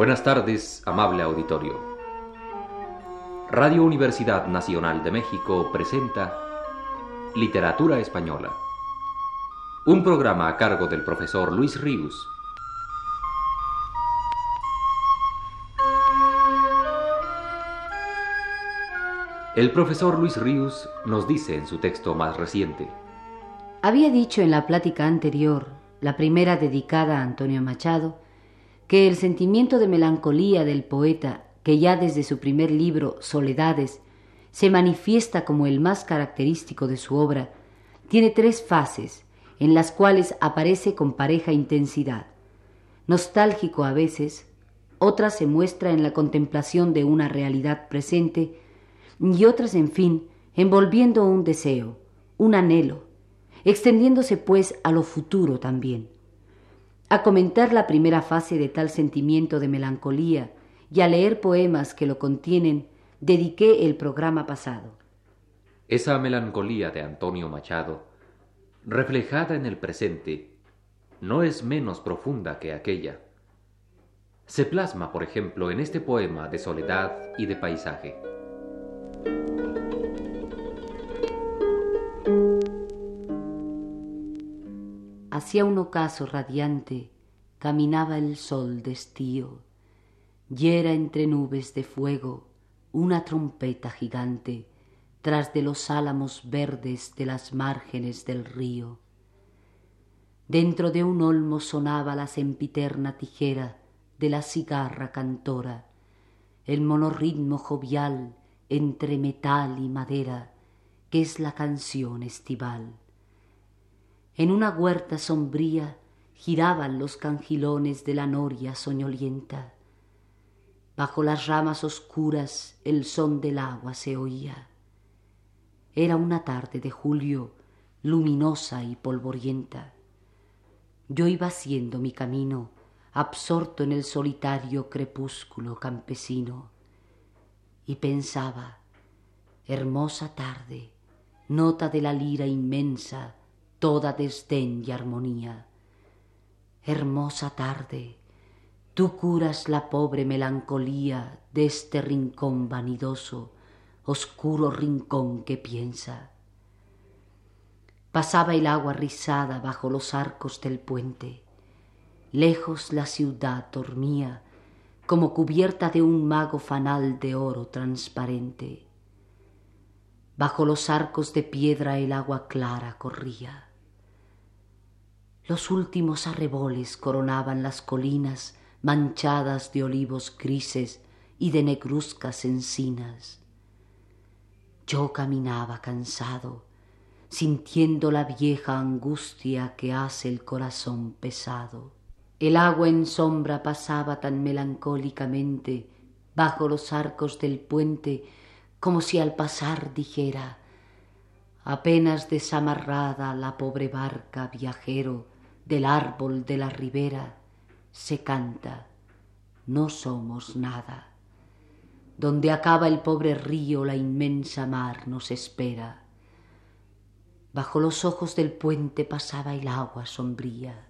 Buenas tardes, amable auditorio. Radio Universidad Nacional de México presenta Literatura Española. Un programa a cargo del profesor Luis Ríos. El profesor Luis Ríos nos dice en su texto más reciente. Había dicho en la plática anterior, la primera dedicada a Antonio Machado, que el sentimiento de melancolía del poeta, que ya desde su primer libro, Soledades, se manifiesta como el más característico de su obra, tiene tres fases en las cuales aparece con pareja intensidad. Nostálgico a veces, otras se muestra en la contemplación de una realidad presente y otras, en fin, envolviendo un deseo, un anhelo, extendiéndose pues a lo futuro también. A comentar la primera fase de tal sentimiento de melancolía y a leer poemas que lo contienen, dediqué el programa pasado. Esa melancolía de Antonio Machado, reflejada en el presente, no es menos profunda que aquella. Se plasma, por ejemplo, en este poema de soledad y de paisaje. Hacia un ocaso radiante caminaba el sol de estío, y era entre nubes de fuego una trompeta gigante tras de los álamos verdes de las márgenes del río. Dentro de un olmo sonaba la sempiterna tijera de la cigarra cantora, el monorritmo jovial entre metal y madera, que es la canción estival. En una huerta sombría giraban los cangilones de la noria soñolienta. Bajo las ramas oscuras el son del agua se oía. Era una tarde de julio, luminosa y polvorienta. Yo iba haciendo mi camino, absorto en el solitario crepúsculo campesino, y pensaba, hermosa tarde, nota de la lira inmensa, toda desdén y armonía. Hermosa tarde, tú curas la pobre melancolía de este rincón vanidoso, oscuro rincón que piensa. Pasaba el agua rizada bajo los arcos del puente. Lejos la ciudad dormía, como cubierta de un mago fanal de oro transparente. Bajo los arcos de piedra el agua clara corría. Los últimos arreboles coronaban las colinas manchadas de olivos grises y de negruzcas encinas. Yo caminaba cansado, sintiendo la vieja angustia que hace el corazón pesado. El agua en sombra pasaba tan melancólicamente bajo los arcos del puente como si al pasar dijera apenas desamarrada la pobre barca viajero del árbol de la ribera se canta, no somos nada. Donde acaba el pobre río, la inmensa mar nos espera. Bajo los ojos del puente pasaba el agua sombría.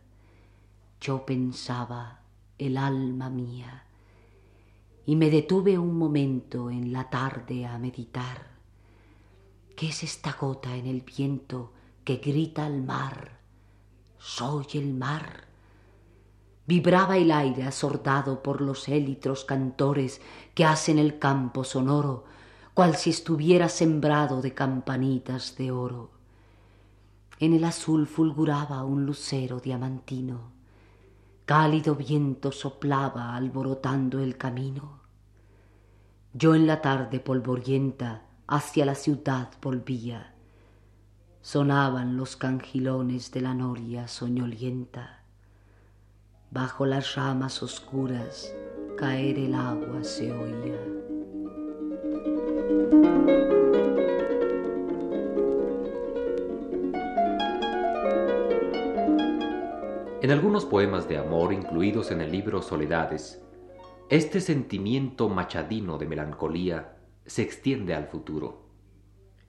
Yo pensaba, el alma mía, y me detuve un momento en la tarde a meditar. ¿Qué es esta gota en el viento que grita al mar? Soy el mar. Vibraba el aire asordado por los élitros cantores que hacen el campo sonoro, cual si estuviera sembrado de campanitas de oro. En el azul fulguraba un lucero diamantino, cálido viento soplaba alborotando el camino. Yo en la tarde polvorienta hacia la ciudad volvía sonaban los cangilones de la noria soñolienta. Bajo las ramas oscuras caer el agua se oía. En algunos poemas de amor incluidos en el libro Soledades, este sentimiento machadino de melancolía se extiende al futuro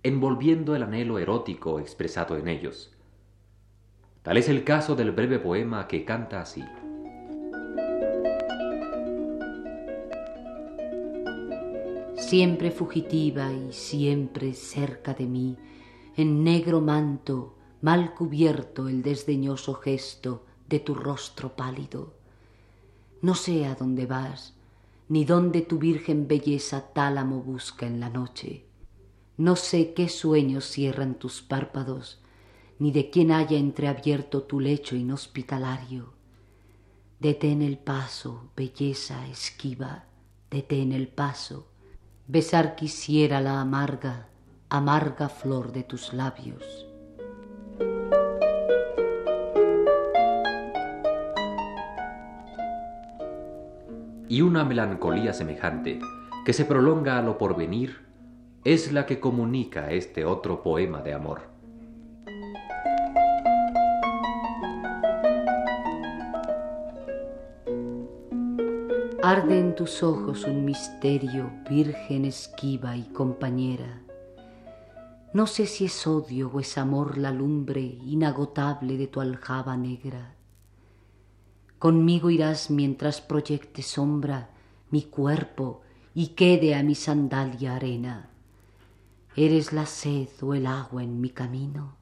envolviendo el anhelo erótico expresado en ellos. Tal es el caso del breve poema que canta así. siempre fugitiva y siempre cerca de mí, en negro manto, mal cubierto el desdeñoso gesto de tu rostro pálido. No sé a dónde vas, ni dónde tu virgen belleza tálamo busca en la noche. No sé qué sueños cierran tus párpados, ni de quién haya entreabierto tu lecho inhospitalario. Detén el paso, belleza esquiva, detén el paso. Besar quisiera la amarga, amarga flor de tus labios. Y una melancolía semejante, que se prolonga a lo porvenir, es la que comunica este otro poema de amor. Arde en tus ojos un misterio, virgen esquiva y compañera. No sé si es odio o es amor la lumbre inagotable de tu aljaba negra. Conmigo irás mientras proyecte sombra mi cuerpo y quede a mi sandalia arena. ¿Eres la sed o el agua en mi camino?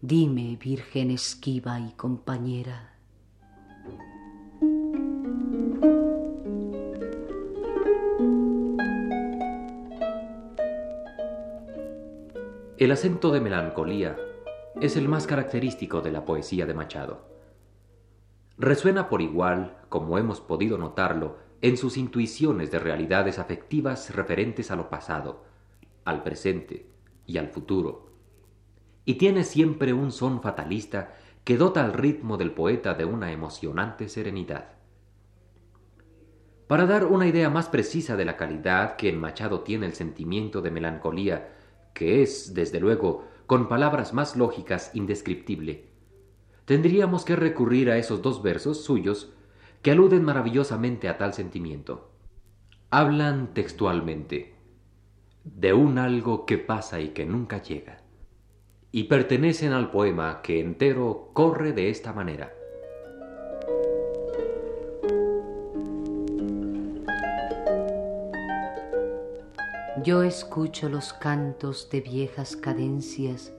Dime, virgen esquiva y compañera. El acento de melancolía es el más característico de la poesía de Machado. Resuena por igual, como hemos podido notarlo, en sus intuiciones de realidades afectivas referentes a lo pasado, al presente y al futuro. Y tiene siempre un son fatalista que dota al ritmo del poeta de una emocionante serenidad. Para dar una idea más precisa de la calidad que en Machado tiene el sentimiento de melancolía que es, desde luego, con palabras más lógicas, indescriptible, tendríamos que recurrir a esos dos versos suyos que aluden maravillosamente a tal sentimiento. Hablan textualmente de un algo que pasa y que nunca llega, y pertenecen al poema que entero corre de esta manera. Yo escucho los cantos de viejas cadencias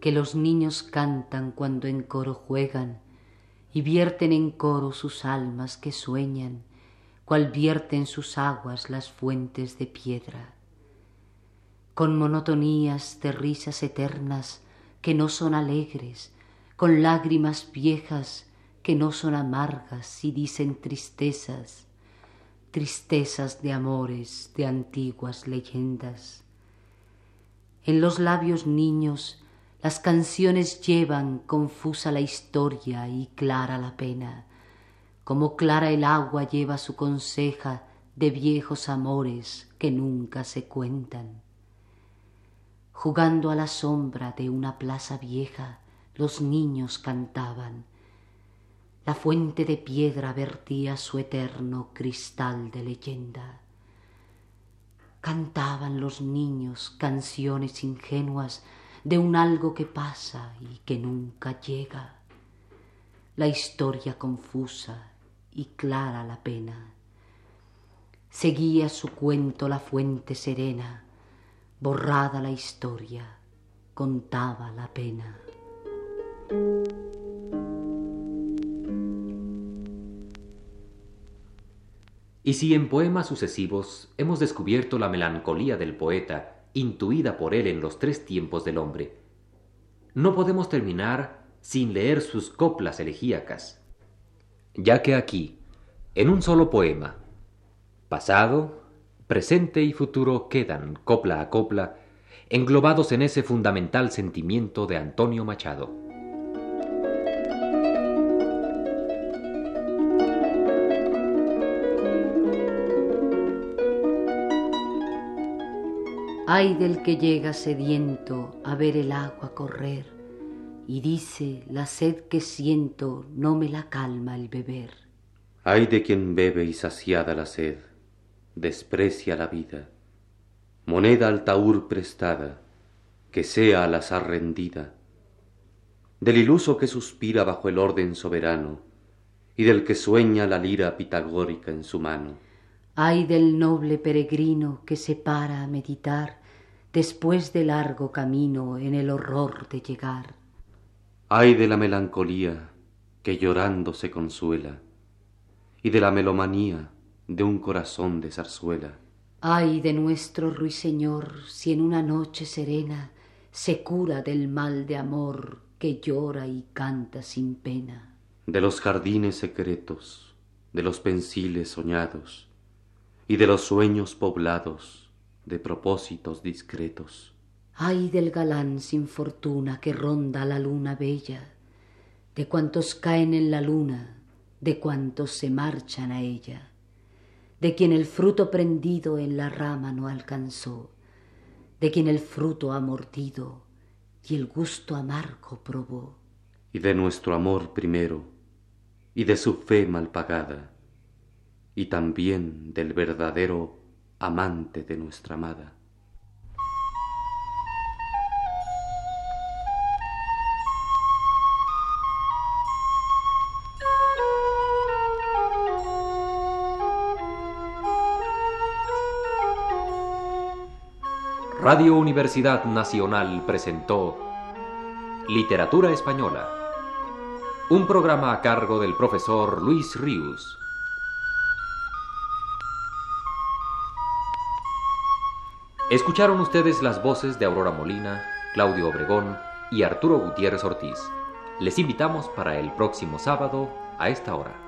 que los niños cantan cuando en coro juegan y vierten en coro sus almas que sueñan, cual vierten sus aguas las fuentes de piedra. Con monotonías de risas eternas que no son alegres, con lágrimas viejas que no son amargas y dicen tristezas, tristezas de amores de antiguas leyendas. En los labios niños las canciones llevan confusa la historia y clara la pena, como clara el agua lleva su conseja de viejos amores que nunca se cuentan. Jugando a la sombra de una plaza vieja, los niños cantaban, la fuente de piedra vertía su eterno cristal de leyenda. Cantaban los niños canciones ingenuas de un algo que pasa y que nunca llega. La historia confusa y clara la pena. Seguía su cuento la fuente serena, borrada la historia, contaba la pena. Y si en poemas sucesivos hemos descubierto la melancolía del poeta, intuida por él en los tres tiempos del hombre, no podemos terminar sin leer sus coplas elegíacas, ya que aquí, en un solo poema, pasado, presente y futuro quedan, copla a copla, englobados en ese fundamental sentimiento de Antonio Machado. Ay del que llega sediento a ver el agua correr y dice la sed que siento no me la calma el beber. Ay de quien bebe y saciada la sed desprecia la vida, moneda al taur prestada, que sea al azar rendida, del iluso que suspira bajo el orden soberano y del que sueña la lira pitagórica en su mano. Ay del noble peregrino que se para a meditar después de largo camino en el horror de llegar. Ay de la melancolía que llorando se consuela y de la melomanía de un corazón de zarzuela. Ay de nuestro ruiseñor si en una noche serena se cura del mal de amor que llora y canta sin pena. De los jardines secretos, de los pensiles soñados, y de los sueños poblados de propósitos discretos. Ay del galán sin fortuna que ronda la luna bella, de cuantos caen en la luna, de cuantos se marchan a ella, de quien el fruto prendido en la rama no alcanzó, de quien el fruto ha mordido y el gusto amargo probó. Y de nuestro amor primero, y de su fe mal pagada, y también del verdadero amante de nuestra amada. Radio Universidad Nacional presentó Literatura Española, un programa a cargo del profesor Luis Ríos. Escucharon ustedes las voces de Aurora Molina, Claudio Obregón y Arturo Gutiérrez Ortiz. Les invitamos para el próximo sábado a esta hora.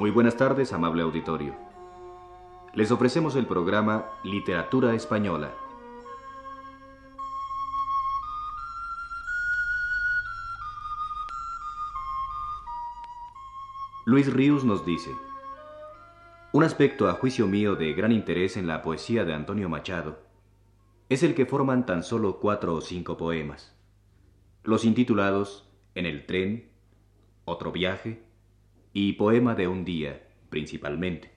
Muy buenas tardes, amable auditorio. Les ofrecemos el programa Literatura Española. Luis Ríos nos dice, un aspecto a juicio mío de gran interés en la poesía de Antonio Machado es el que forman tan solo cuatro o cinco poemas, los intitulados En el tren, Otro viaje, y Poema de un día, principalmente.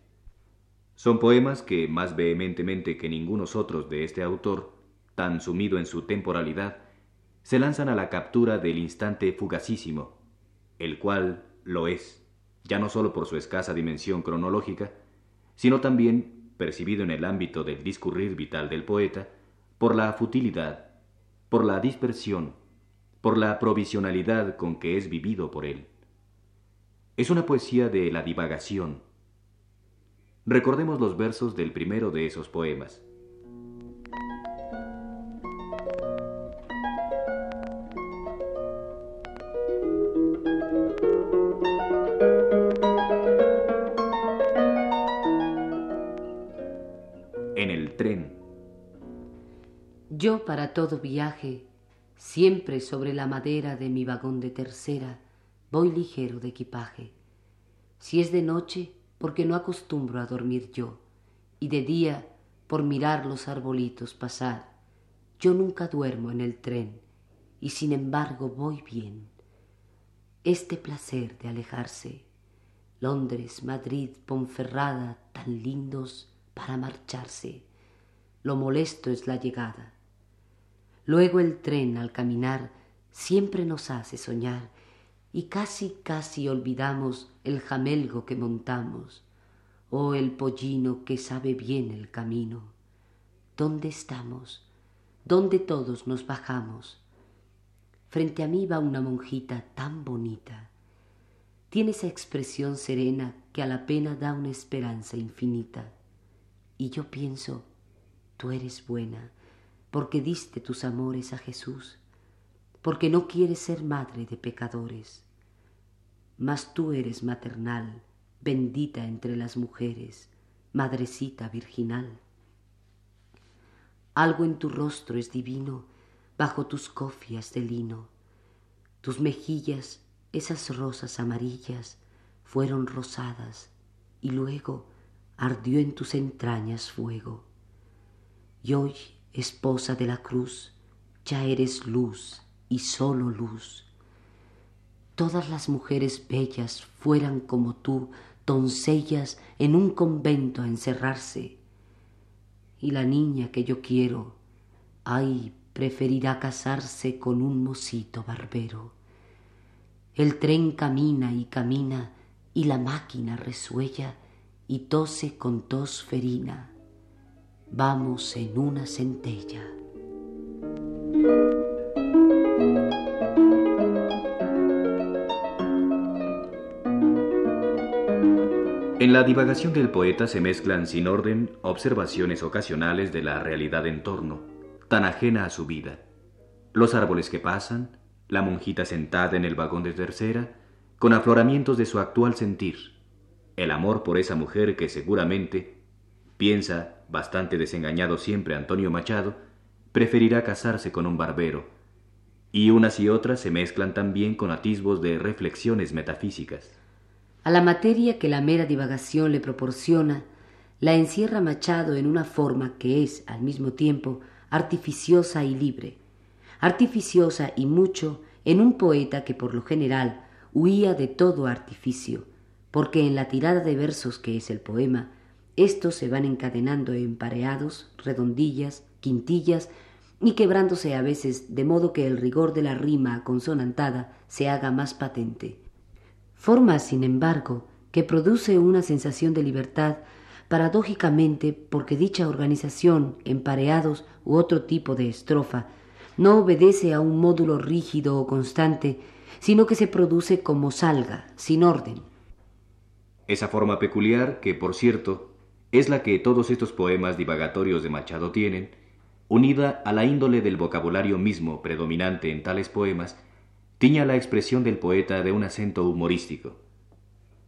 Son poemas que, más vehementemente que ningunos otros de este autor, tan sumido en su temporalidad, se lanzan a la captura del instante fugacísimo, el cual lo es, ya no sólo por su escasa dimensión cronológica, sino también, percibido en el ámbito del discurrir vital del poeta, por la futilidad, por la dispersión, por la provisionalidad con que es vivido por él. Es una poesía de la divagación. Recordemos los versos del primero de esos poemas. En el tren. Yo para todo viaje, siempre sobre la madera de mi vagón de tercera, voy ligero de equipaje. Si es de noche, porque no acostumbro a dormir yo, y de día, por mirar los arbolitos pasar. Yo nunca duermo en el tren, y sin embargo voy bien. Este placer de alejarse, Londres, Madrid, Ponferrada, tan lindos para marcharse, lo molesto es la llegada. Luego el tren al caminar siempre nos hace soñar y casi casi olvidamos el jamelgo que montamos, o oh, el pollino que sabe bien el camino. ¿Dónde estamos? ¿Dónde todos nos bajamos? Frente a mí va una monjita tan bonita. Tiene esa expresión serena que a la pena da una esperanza infinita. Y yo pienso, tú eres buena, porque diste tus amores a Jesús porque no quieres ser madre de pecadores. Mas tú eres maternal, bendita entre las mujeres, madrecita virginal. Algo en tu rostro es divino, bajo tus cofias de lino. Tus mejillas, esas rosas amarillas, fueron rosadas, y luego ardió en tus entrañas fuego. Y hoy esposa de la cruz, ya eres luz y solo luz. Todas las mujeres bellas fueran como tú, doncellas en un convento a encerrarse. Y la niña que yo quiero, ay, preferirá casarse con un mocito barbero. El tren camina y camina y la máquina resuella y tose con tos ferina. Vamos en una centella. En la divagación del poeta se mezclan sin orden observaciones ocasionales de la realidad en torno, tan ajena a su vida. Los árboles que pasan, la monjita sentada en el vagón de tercera, con afloramientos de su actual sentir, el amor por esa mujer que seguramente, piensa, bastante desengañado siempre Antonio Machado, preferirá casarse con un barbero, y unas y otras se mezclan también con atisbos de reflexiones metafísicas. A la materia que la mera divagación le proporciona, la encierra Machado en una forma que es, al mismo tiempo, artificiosa y libre, artificiosa y mucho en un poeta que por lo general huía de todo artificio, porque en la tirada de versos que es el poema, estos se van encadenando empareados, redondillas, quintillas, y quebrándose a veces de modo que el rigor de la rima consonantada se haga más patente forma, sin embargo, que produce una sensación de libertad paradójicamente porque dicha organización, empareados u otro tipo de estrofa, no obedece a un módulo rígido o constante, sino que se produce como salga, sin orden. Esa forma peculiar, que por cierto, es la que todos estos poemas divagatorios de Machado tienen, unida a la índole del vocabulario mismo predominante en tales poemas, tiña la expresión del poeta de un acento humorístico.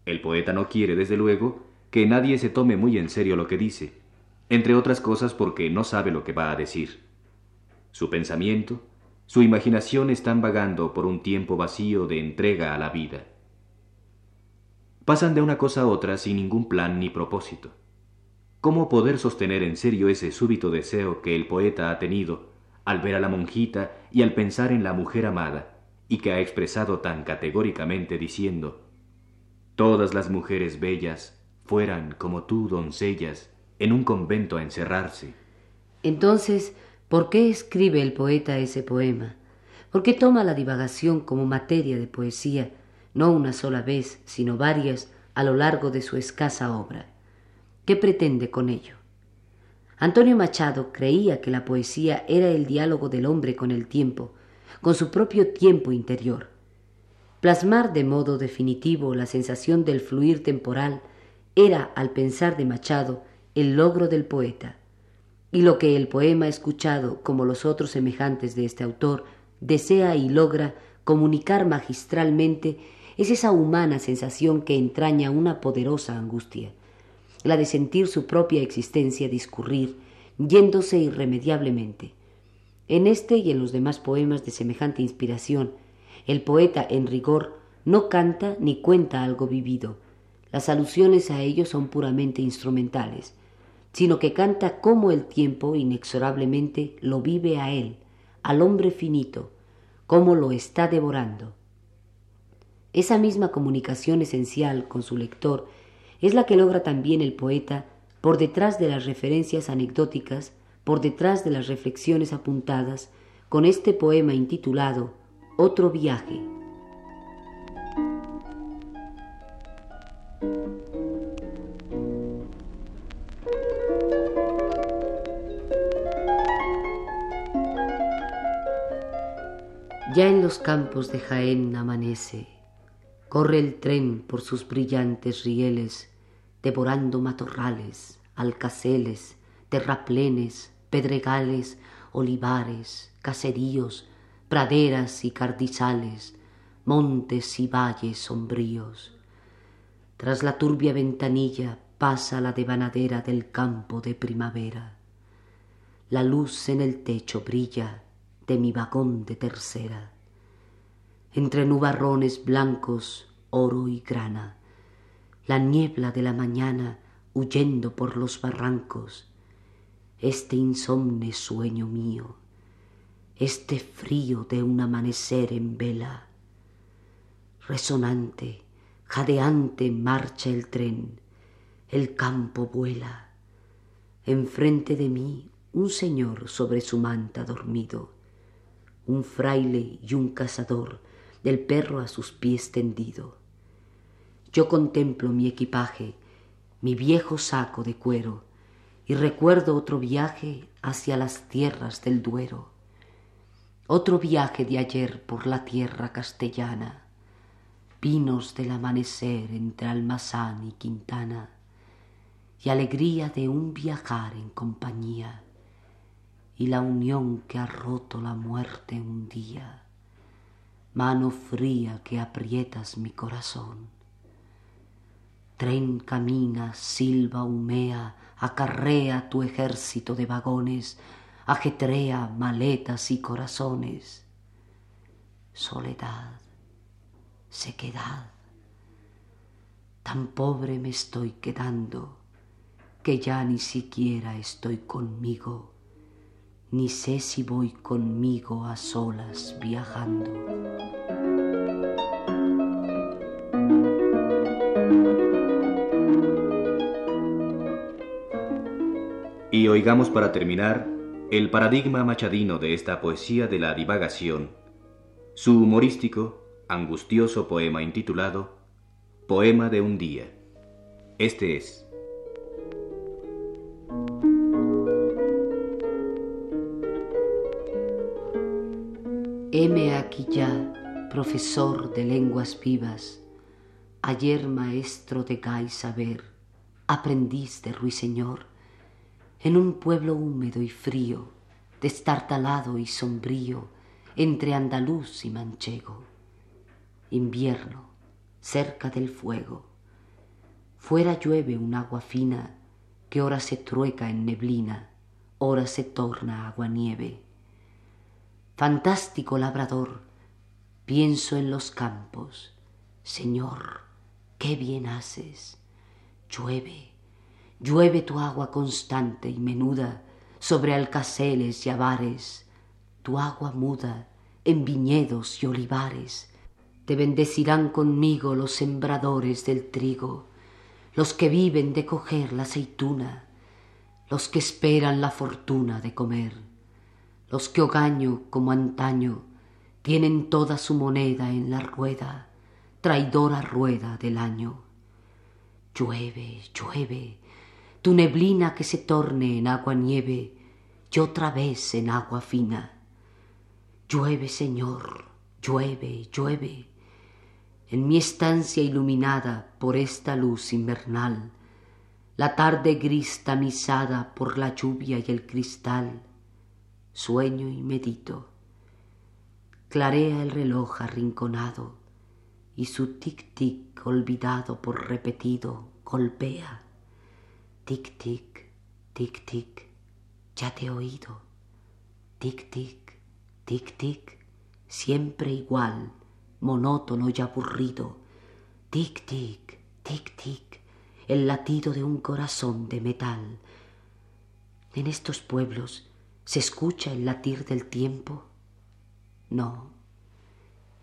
El poeta no quiere, desde luego, que nadie se tome muy en serio lo que dice, entre otras cosas porque no sabe lo que va a decir. Su pensamiento, su imaginación están vagando por un tiempo vacío de entrega a la vida. Pasan de una cosa a otra sin ningún plan ni propósito. ¿Cómo poder sostener en serio ese súbito deseo que el poeta ha tenido al ver a la monjita y al pensar en la mujer amada, y que ha expresado tan categóricamente diciendo, Todas las mujeres bellas fueran como tú, doncellas, en un convento a encerrarse. Entonces, ¿por qué escribe el poeta ese poema? ¿Por qué toma la divagación como materia de poesía, no una sola vez, sino varias, a lo largo de su escasa obra? ¿Qué pretende con ello? Antonio Machado creía que la poesía era el diálogo del hombre con el tiempo, con su propio tiempo interior. Plasmar de modo definitivo la sensación del fluir temporal era, al pensar de Machado, el logro del poeta. Y lo que el poema escuchado, como los otros semejantes de este autor, desea y logra comunicar magistralmente es esa humana sensación que entraña una poderosa angustia, la de sentir su propia existencia discurrir, yéndose irremediablemente. En este y en los demás poemas de semejante inspiración, el poeta, en rigor, no canta ni cuenta algo vivido. Las alusiones a ello son puramente instrumentales, sino que canta cómo el tiempo inexorablemente lo vive a él, al hombre finito, cómo lo está devorando. Esa misma comunicación esencial con su lector es la que logra también el poeta por detrás de las referencias anecdóticas por detrás de las reflexiones apuntadas con este poema intitulado Otro viaje. Ya en los campos de Jaén amanece, corre el tren por sus brillantes rieles, devorando matorrales, alcaceles, terraplenes, pedregales, olivares, caseríos, praderas y cardizales, montes y valles sombríos. Tras la turbia ventanilla pasa la devanadera del campo de primavera. La luz en el techo brilla de mi vagón de tercera. Entre nubarrones blancos, oro y grana, la niebla de la mañana huyendo por los barrancos, este insomne sueño mío, este frío de un amanecer en vela. Resonante, jadeante marcha el tren, el campo vuela. Enfrente de mí un señor sobre su manta dormido, un fraile y un cazador del perro a sus pies tendido. Yo contemplo mi equipaje, mi viejo saco de cuero, y recuerdo otro viaje hacia las tierras del Duero, otro viaje de ayer por la tierra castellana, pinos del amanecer entre Almazán y Quintana, y alegría de un viajar en compañía, y la unión que ha roto la muerte un día, mano fría que aprietas mi corazón. Tren camina, silba, humea, acarrea tu ejército de vagones, ajetrea maletas y corazones. Soledad, sequedad, tan pobre me estoy quedando que ya ni siquiera estoy conmigo, ni sé si voy conmigo a solas viajando. Y oigamos para terminar el paradigma machadino de esta poesía de la divagación, su humorístico, angustioso poema intitulado Poema de un día. Este es. Heme aquí ya, profesor de lenguas vivas, ayer maestro de gay saber, aprendiz de ruiseñor, en un pueblo húmedo y frío, destartalado y sombrío, entre andaluz y manchego. Invierno, cerca del fuego. Fuera llueve un agua fina que ora se trueca en neblina, ora se torna agua nieve. Fantástico labrador, pienso en los campos. Señor, qué bien haces. Llueve llueve tu agua constante y menuda sobre alcaceles y avares, tu agua muda en viñedos y olivares. Te bendecirán conmigo los sembradores del trigo, los que viven de coger la aceituna, los que esperan la fortuna de comer, los que hogaño como antaño tienen toda su moneda en la rueda, traidora rueda del año. Llueve, llueve, tu neblina que se torne en agua nieve y otra vez en agua fina. Llueve, Señor, llueve, llueve. En mi estancia iluminada por esta luz invernal, la tarde gris tamizada por la lluvia y el cristal, sueño y medito. Clarea el reloj arrinconado y su tic-tic olvidado por repetido golpea Tic, tic, tic, tic, ya te he oído. Tic, tic, tic, tic, siempre igual, monótono y aburrido. Tic, tic, tic, tic, el latido de un corazón de metal. En estos pueblos se escucha el latir del tiempo. No,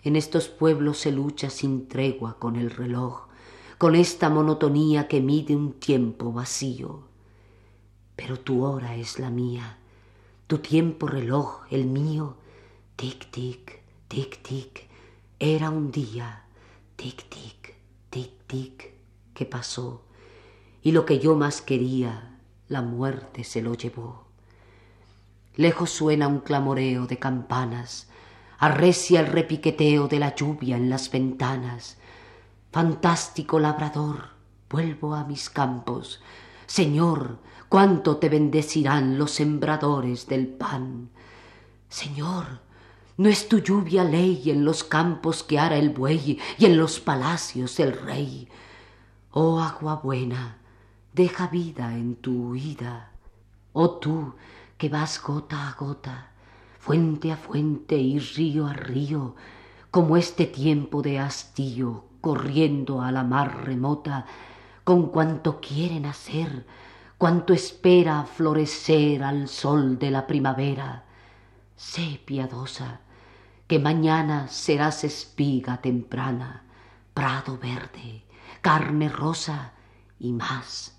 en estos pueblos se lucha sin tregua con el reloj con esta monotonía que mide un tiempo vacío. Pero tu hora es la mía, tu tiempo reloj el mío, tic, tic, tic, tic, era un día, tic, tic, tic, tic, que pasó, y lo que yo más quería, la muerte se lo llevó. Lejos suena un clamoreo de campanas, arrecia el repiqueteo de la lluvia en las ventanas, Fantástico labrador, vuelvo a mis campos. Señor, cuánto te bendecirán los sembradores del pan. Señor, no es tu lluvia ley en los campos que ara el buey y en los palacios el rey. Oh agua buena, deja vida en tu huida. Oh tú que vas gota a gota, fuente a fuente y río a río, como este tiempo de hastío corriendo a la mar remota, con cuanto quieren hacer, cuanto espera florecer al sol de la primavera. Sé piadosa, que mañana serás espiga temprana, prado verde, carne rosa y más,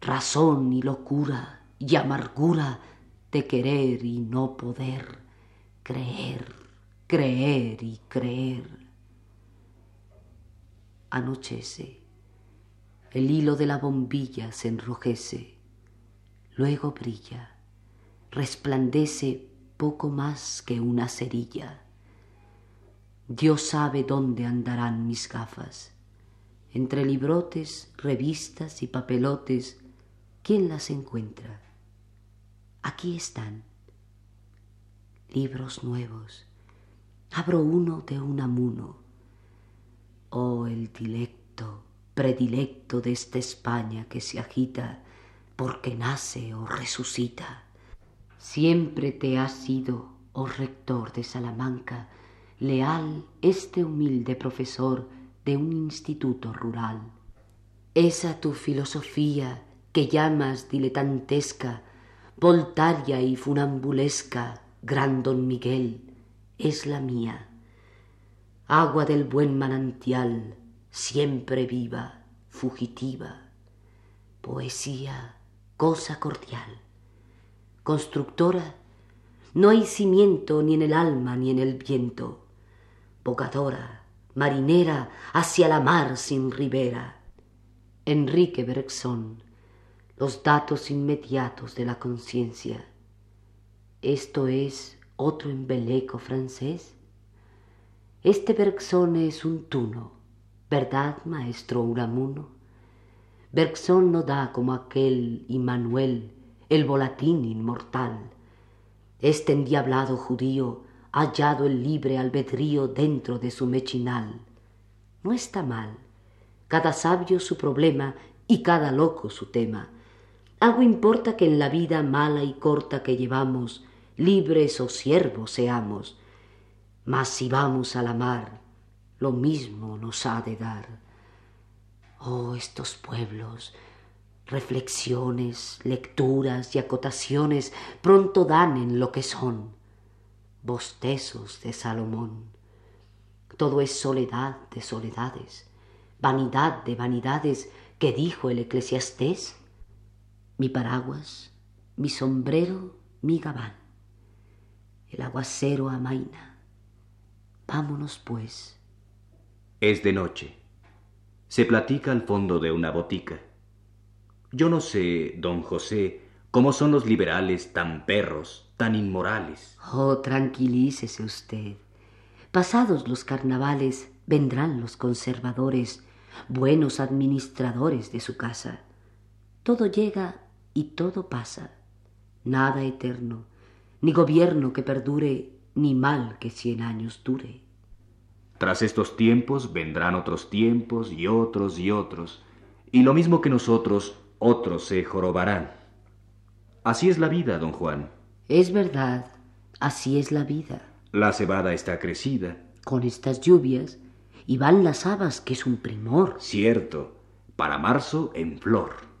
razón y locura y amargura de querer y no poder, creer, creer y creer. Anochece, el hilo de la bombilla se enrojece, luego brilla, resplandece poco más que una cerilla. Dios sabe dónde andarán mis gafas. Entre librotes, revistas y papelotes, ¿quién las encuentra? Aquí están. Libros nuevos. Abro uno de un amuno. Oh, el dilecto, predilecto de esta España que se agita porque nace o resucita. Siempre te ha sido, oh rector de Salamanca, leal este humilde profesor de un instituto rural. Esa tu filosofía que llamas diletantesca, voltaria y funambulesca, gran don Miguel, es la mía. Agua del buen manantial, siempre viva, fugitiva. Poesía, cosa cordial. Constructora, no hay cimiento ni en el alma ni en el viento. Bogadora, marinera, hacia la mar sin ribera. Enrique Bergson, los datos inmediatos de la conciencia. Esto es otro embeleco francés. Este Bergson es un tuno, ¿verdad, maestro Uramuno? Bergson no da como aquel Immanuel, el volatín inmortal. Este endiablado judío ha hallado el libre albedrío dentro de su mechinal. No está mal, cada sabio su problema y cada loco su tema algo importa que en la vida mala y corta que llevamos, libres o siervos seamos. Mas si vamos a la mar, lo mismo nos ha de dar. Oh, estos pueblos, reflexiones, lecturas y acotaciones pronto dan en lo que son. Bostezos de Salomón. Todo es soledad de soledades, vanidad de vanidades que dijo el eclesiastés mi paraguas, mi sombrero, mi gabán. El aguacero amaina. Vámonos, pues. Es de noche. Se platica al fondo de una botica. Yo no sé, don José, cómo son los liberales tan perros, tan inmorales. Oh, tranquilícese usted. Pasados los carnavales, vendrán los conservadores, buenos administradores de su casa. Todo llega y todo pasa, nada eterno, ni gobierno que perdure, ni mal que cien años dure. Tras estos tiempos vendrán otros tiempos y otros y otros, y lo mismo que nosotros, otros se jorobarán. Así es la vida, don Juan. Es verdad, así es la vida. La cebada está crecida. Con estas lluvias, y van las habas, que es un primor. Cierto, para marzo en flor.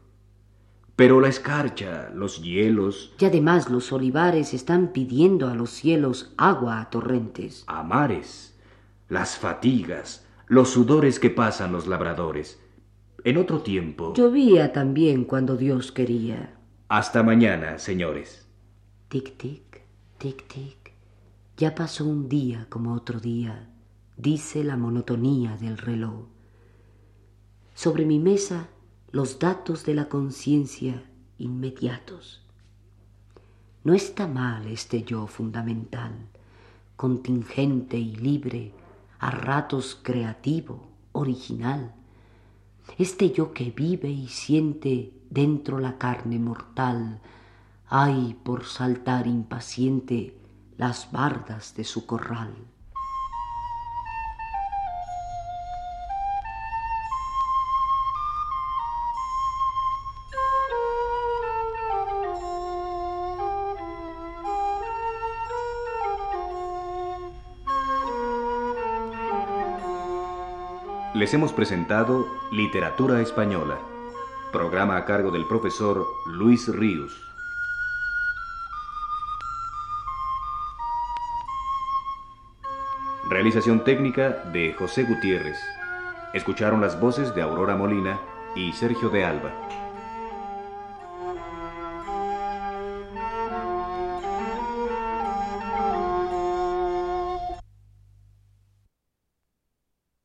Pero la escarcha, los hielos... Y además los olivares están pidiendo a los cielos agua a torrentes. A mares, las fatigas, los sudores que pasan los labradores. En otro tiempo... Llovía también cuando Dios quería. Hasta mañana, señores. Tic, tic, tic, tic. Ya pasó un día como otro día, dice la monotonía del reloj. Sobre mi mesa los datos de la conciencia inmediatos. No está mal este yo fundamental, contingente y libre, a ratos creativo, original. Este yo que vive y siente dentro la carne mortal, hay por saltar impaciente las bardas de su corral. Les hemos presentado Literatura Española, Programa a cargo del profesor Luis Ríos. Realización técnica de José Gutiérrez. Escucharon las voces de Aurora Molina y Sergio de Alba.